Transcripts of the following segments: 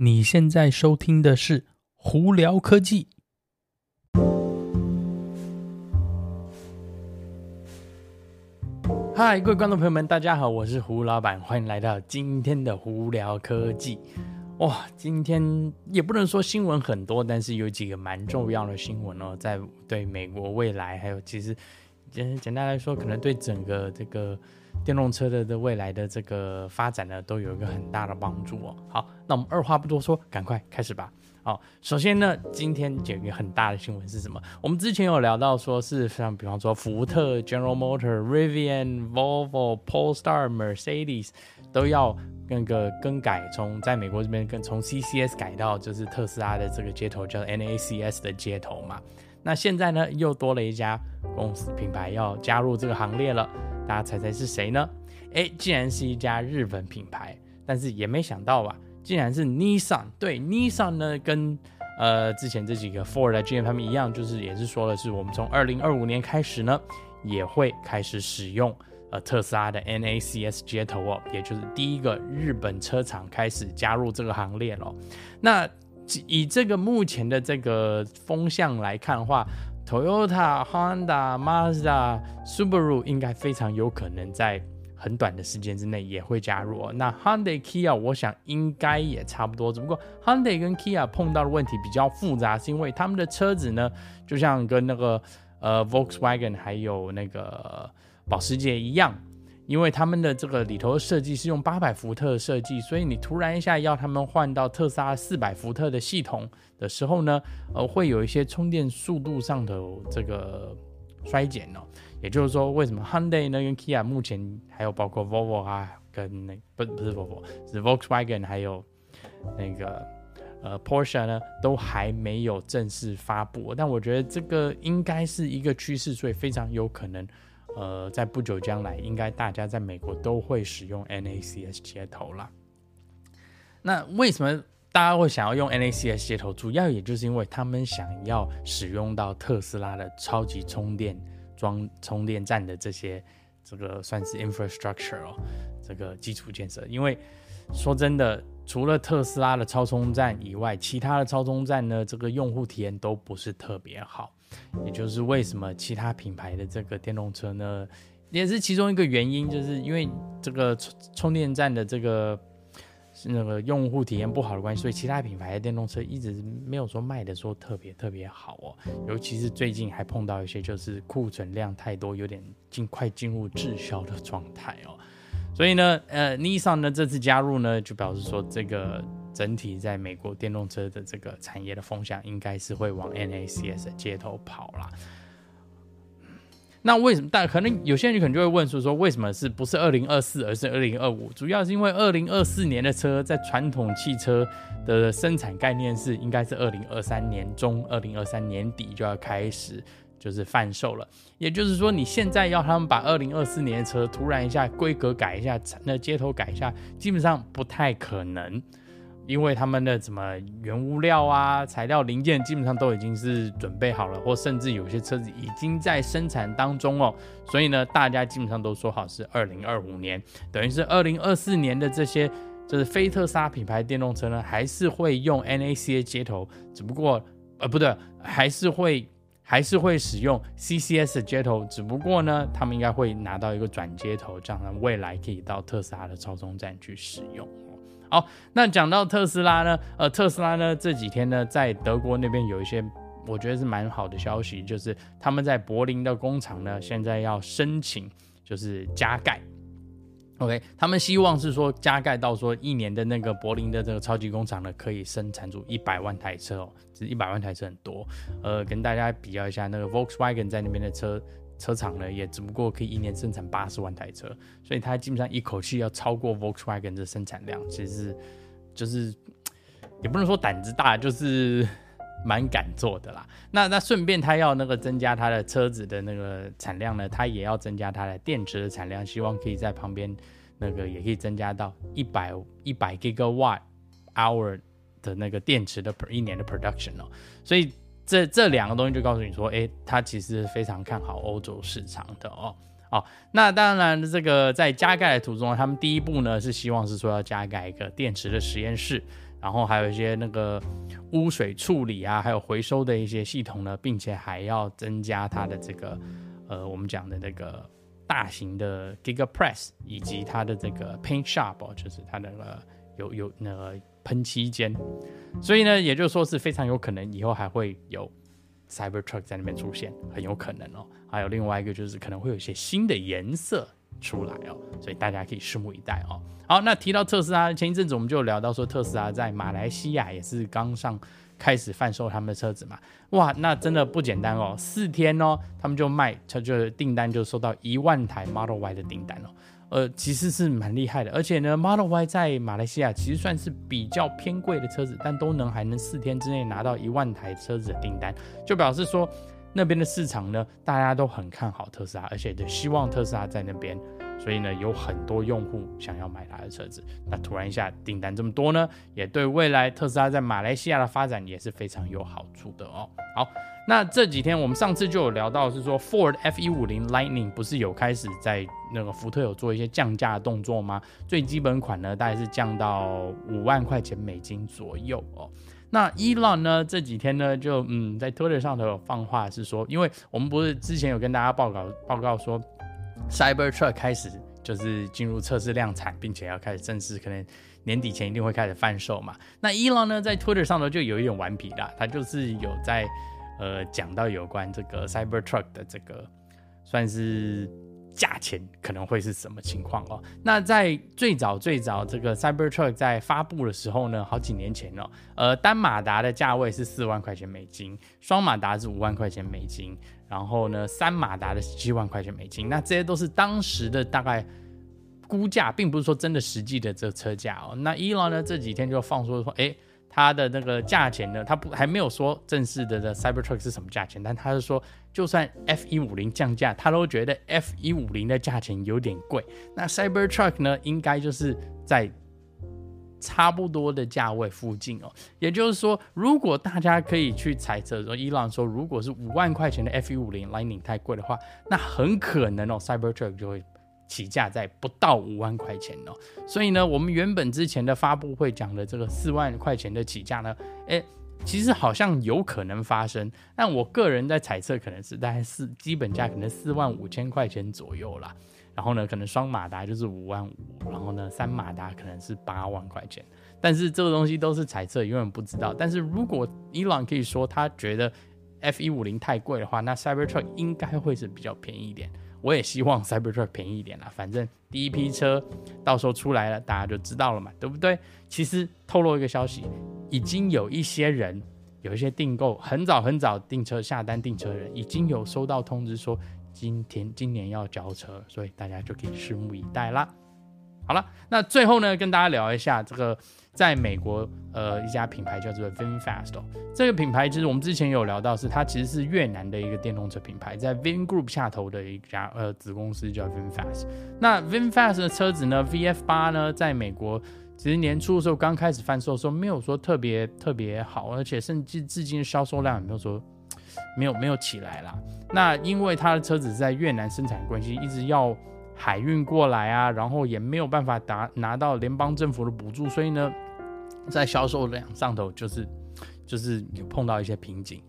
你现在收听的是《胡聊科技》。嗨，各位观众朋友们，大家好，我是胡老板，欢迎来到今天的《胡聊科技》。哇，今天也不能说新闻很多，但是有几个蛮重要的新闻哦，在对美国未来，还有其实简简单来说，可能对整个这个。电动车的的未来的这个发展呢，都有一个很大的帮助哦。好，那我们二话不多说，赶快开始吧。好，首先呢，今天有一个很大的新闻是什么？我们之前有聊到说是像比方说福特、General Motor、Rivian、Volvo、Polestar、Mercedes 都要那个更改，从在美国这边跟从 CCS 改到就是特斯拉的这个接头叫 NACS 的接头嘛。那现在呢，又多了一家公司品牌要加入这个行列了。大家猜猜是谁呢？诶，竟然是一家日本品牌，但是也没想到吧，竟然是 Nissan。对，Nissan 呢，跟呃之前这几个 Ford 的 GM 他们一样，就是也是说的是，我们从二零二五年开始呢，也会开始使用呃特斯拉的 NACS 接头哦，也就是第一个日本车厂开始加入这个行列了。那以这个目前的这个风向来看的话，Toyota、Honda、Mazda、Subaru 应该非常有可能在很短的时间之内也会加入哦。那 Hyundai、Kia 我想应该也差不多，只不过 Hyundai 跟 Kia 碰到的问题比较复杂，是因为他们的车子呢，就像跟那个呃 Volkswagen 还有那个保时捷一样。因为他们的这个里头设计是用八百伏特设计，所以你突然一下要他们换到特斯拉四百伏特的系统的时候呢，呃，会有一些充电速度上的这个衰减哦。也就是说，为什么 Hyundai 呢跟 Kia 目前还有包括 Volvo 啊，跟那不不是 Volvo 是 Volkswagen 还有那个呃 Porsche 呢，都还没有正式发布。但我觉得这个应该是一个趋势，所以非常有可能。呃，在不久将来，应该大家在美国都会使用 NACS 接头啦。那为什么大家会想要用 NACS 接头？主要也就是因为他们想要使用到特斯拉的超级充电桩、充电站的这些这个算是 infrastructure 哦，这个基础建设。因为说真的，除了特斯拉的超充站以外，其他的超充站呢，这个用户体验都不是特别好。也就是为什么其他品牌的这个电动车呢，也是其中一个原因，就是因为这个充充电站的这个那个用户体验不好的关系，所以其他品牌的电动车一直没有说卖的说特别特别好哦。尤其是最近还碰到一些就是库存量太多，有点尽快进入滞销的状态哦。所以呢，呃，Nissan 呢这次加入呢，就表示说这个。整体在美国电动车的这个产业的风向，应该是会往 NACS 的街头跑啦。那为什么？但可能有些人可能就会问说：说为什么是不是二零二四，而是二零二五？主要是因为二零二四年的车在传统汽车的生产概念是，应该是二零二三年中、二零二三年底就要开始就是贩售了。也就是说，你现在要他们把二零二四年的车突然一下规格改一下，那街头改一下，基本上不太可能。因为他们的什么原物料啊、材料零件基本上都已经是准备好了，或甚至有些车子已经在生产当中哦，所以呢，大家基本上都说好是二零二五年，等于是二零二四年的这些就是非特斯拉品牌电动车呢，还是会用 NACA 接头，只不过呃不对，还是会还是会使用 CCS 接头，只不过呢，他们应该会拿到一个转接头，这样呢，未来可以到特斯拉的超充站去使用。好，那讲到特斯拉呢，呃，特斯拉呢这几天呢，在德国那边有一些我觉得是蛮好的消息，就是他们在柏林的工厂呢，现在要申请就是加盖，OK，他们希望是说加盖到说一年的那个柏林的这个超级工厂呢，可以生产出一百万台车哦，这一百万台车很多，呃，跟大家比较一下，那个 Volkswagen 在那边的车。车厂呢，也只不过可以一年生产八十万台车，所以它基本上一口气要超过 Volkswagen 的生产量，其实是就是也不能说胆子大，就是 蛮敢做的啦。那那顺便他要那个增加他的车子的那个产量呢，他也要增加他的电池的产量，希望可以在旁边那个也可以增加到一百一百 gigawatt hour 的那个电池的 per 一年的 production 哦，所以。这这两个东西就告诉你说，诶，他其实非常看好欧洲市场的哦。哦，那当然，这个在加盖的途中，他们第一步呢是希望是说要加盖一个电池的实验室。然后还有一些那个污水处理啊，还有回收的一些系统呢，并且还要增加它的这个呃，我们讲的那个大型的 Gigapress 以及它的这个 Paint Shop，就是它的那个有有那个喷漆间，所以呢，也就是说是非常有可能以后还会有 Cybertruck 在那边出现，很有可能哦。还有另外一个就是可能会有一些新的颜色出来哦，所以大家可以拭目以待哦。好，那提到特斯拉，前一阵子我们就聊到说，特斯拉在马来西亚也是刚上开始贩售他们的车子嘛。哇，那真的不简单哦，四天哦，他们就卖，他就订单就收到一万台 Model Y 的订单哦。呃，其实是蛮厉害的，而且呢，Model Y 在马来西亚其实算是比较偏贵的车子，但都能还能四天之内拿到一万台车子的订单，就表示说那边的市场呢，大家都很看好特斯拉，而且就希望特斯拉在那边。所以呢，有很多用户想要买他的车子，那突然一下订单这么多呢，也对未来特斯拉在马来西亚的发展也是非常有好处的哦。好，那这几天我们上次就有聊到，是说 Ford F150 Lightning 不是有开始在那个福特有做一些降价的动作吗？最基本款呢，大概是降到五万块钱美金左右哦。那 Elon 呢，这几天呢就嗯在 Twitter 上头有放话是说，因为我们不是之前有跟大家报告报告说。Cybertruck 开始就是进入测试量产，并且要开始正式，可能年底前一定会开始贩售嘛。那 Elon 呢，在 Twitter 上头就有一点顽皮啦，他就是有在呃讲到有关这个 Cybertruck 的这个算是价钱可能会是什么情况哦。那在最早最早这个 Cybertruck 在发布的时候呢，好几年前哦，呃单马达的价位是四万块钱美金，双马达是五万块钱美金。然后呢，三马达的七万块钱美金，那这些都是当时的大概估价，并不是说真的实际的这车价哦。那 Elon 呢，这几天就放说说，哎，它的那个价钱呢，它不还没有说正式的的 Cybertruck 是什么价钱，但他是说，就算 F 一五零降价，他都觉得 F 一五零的价钱有点贵。那 Cybertruck 呢，应该就是在。差不多的价位附近哦，也就是说，如果大家可以去猜测说，伊朗说如果是五万块钱的 F150 Lightning 太贵的话，那很可能哦，Cybertruck 就会起价在不到五万块钱哦。所以呢，我们原本之前的发布会讲的这个四万块钱的起价呢，诶，其实好像有可能发生，但我个人在猜测，可能是大概四基本价可能四万五千块钱左右啦。然后呢，可能双马达就是五万五，然后呢，三马达可能是八万块钱。但是这个东西都是猜测，永远不知道。但是如果伊朗可以说他觉得 F 一五零太贵的话，那 Cybertruck 应该会是比较便宜一点。我也希望 Cybertruck 便宜一点啦，反正第一批车到时候出来了，大家就知道了嘛，对不对？其实透露一个消息，已经有一些人有一些订购很早很早订车下单订车的人，已经有收到通知说。今天今年要交车，所以大家就可以拭目以待啦。好了，那最后呢，跟大家聊一下这个在美国呃一家品牌叫做 VinFast 哦。这个品牌其实我们之前有聊到，是它其实是越南的一个电动车品牌，在 Vingroup 下头的一家呃子公司叫 VinFast。那 VinFast 的车子呢，VF 八呢，在美国其实年初的时候刚开始贩售的时候，没有说特别特别好，而且甚至至今销售量也没有说。没有没有起来啦。那因为他的车子在越南生产关系，一直要海运过来啊，然后也没有办法拿拿到联邦政府的补助，所以呢，在销售量上头就是就是有碰到一些瓶颈。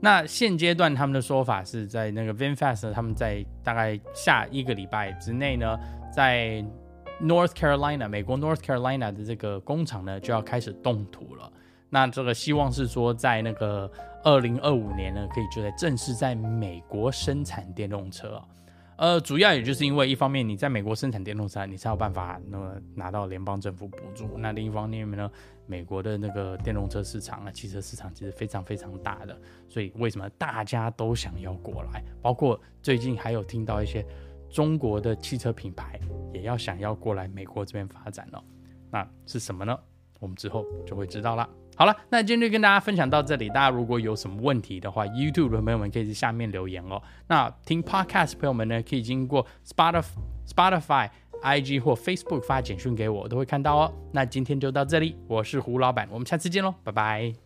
那现阶段他们的说法是在那个 VinFast，他们在大概下一个礼拜之内呢，在 North Carolina 美国 North Carolina 的这个工厂呢就要开始动土了。那这个希望是说，在那个二零二五年呢，可以就在正式在美国生产电动车。呃，主要也就是因为一方面你在美国生产电动车，你才有办法那么拿到联邦政府补助。那另一方面呢，美国的那个电动车市场啊，汽车市场其实非常非常大的，所以为什么大家都想要过来？包括最近还有听到一些中国的汽车品牌也要想要过来美国这边发展了。那是什么呢？我们之后就会知道了。好了，那今天就跟大家分享到这里。大家如果有什么问题的话，YouTube 的朋友们可以在下面留言哦。那听 Podcast 朋友们呢，可以经过 Spotify、Spotify、IG 或 Facebook 发简讯给我，我都会看到哦。那今天就到这里，我是胡老板，我们下次见喽，拜拜。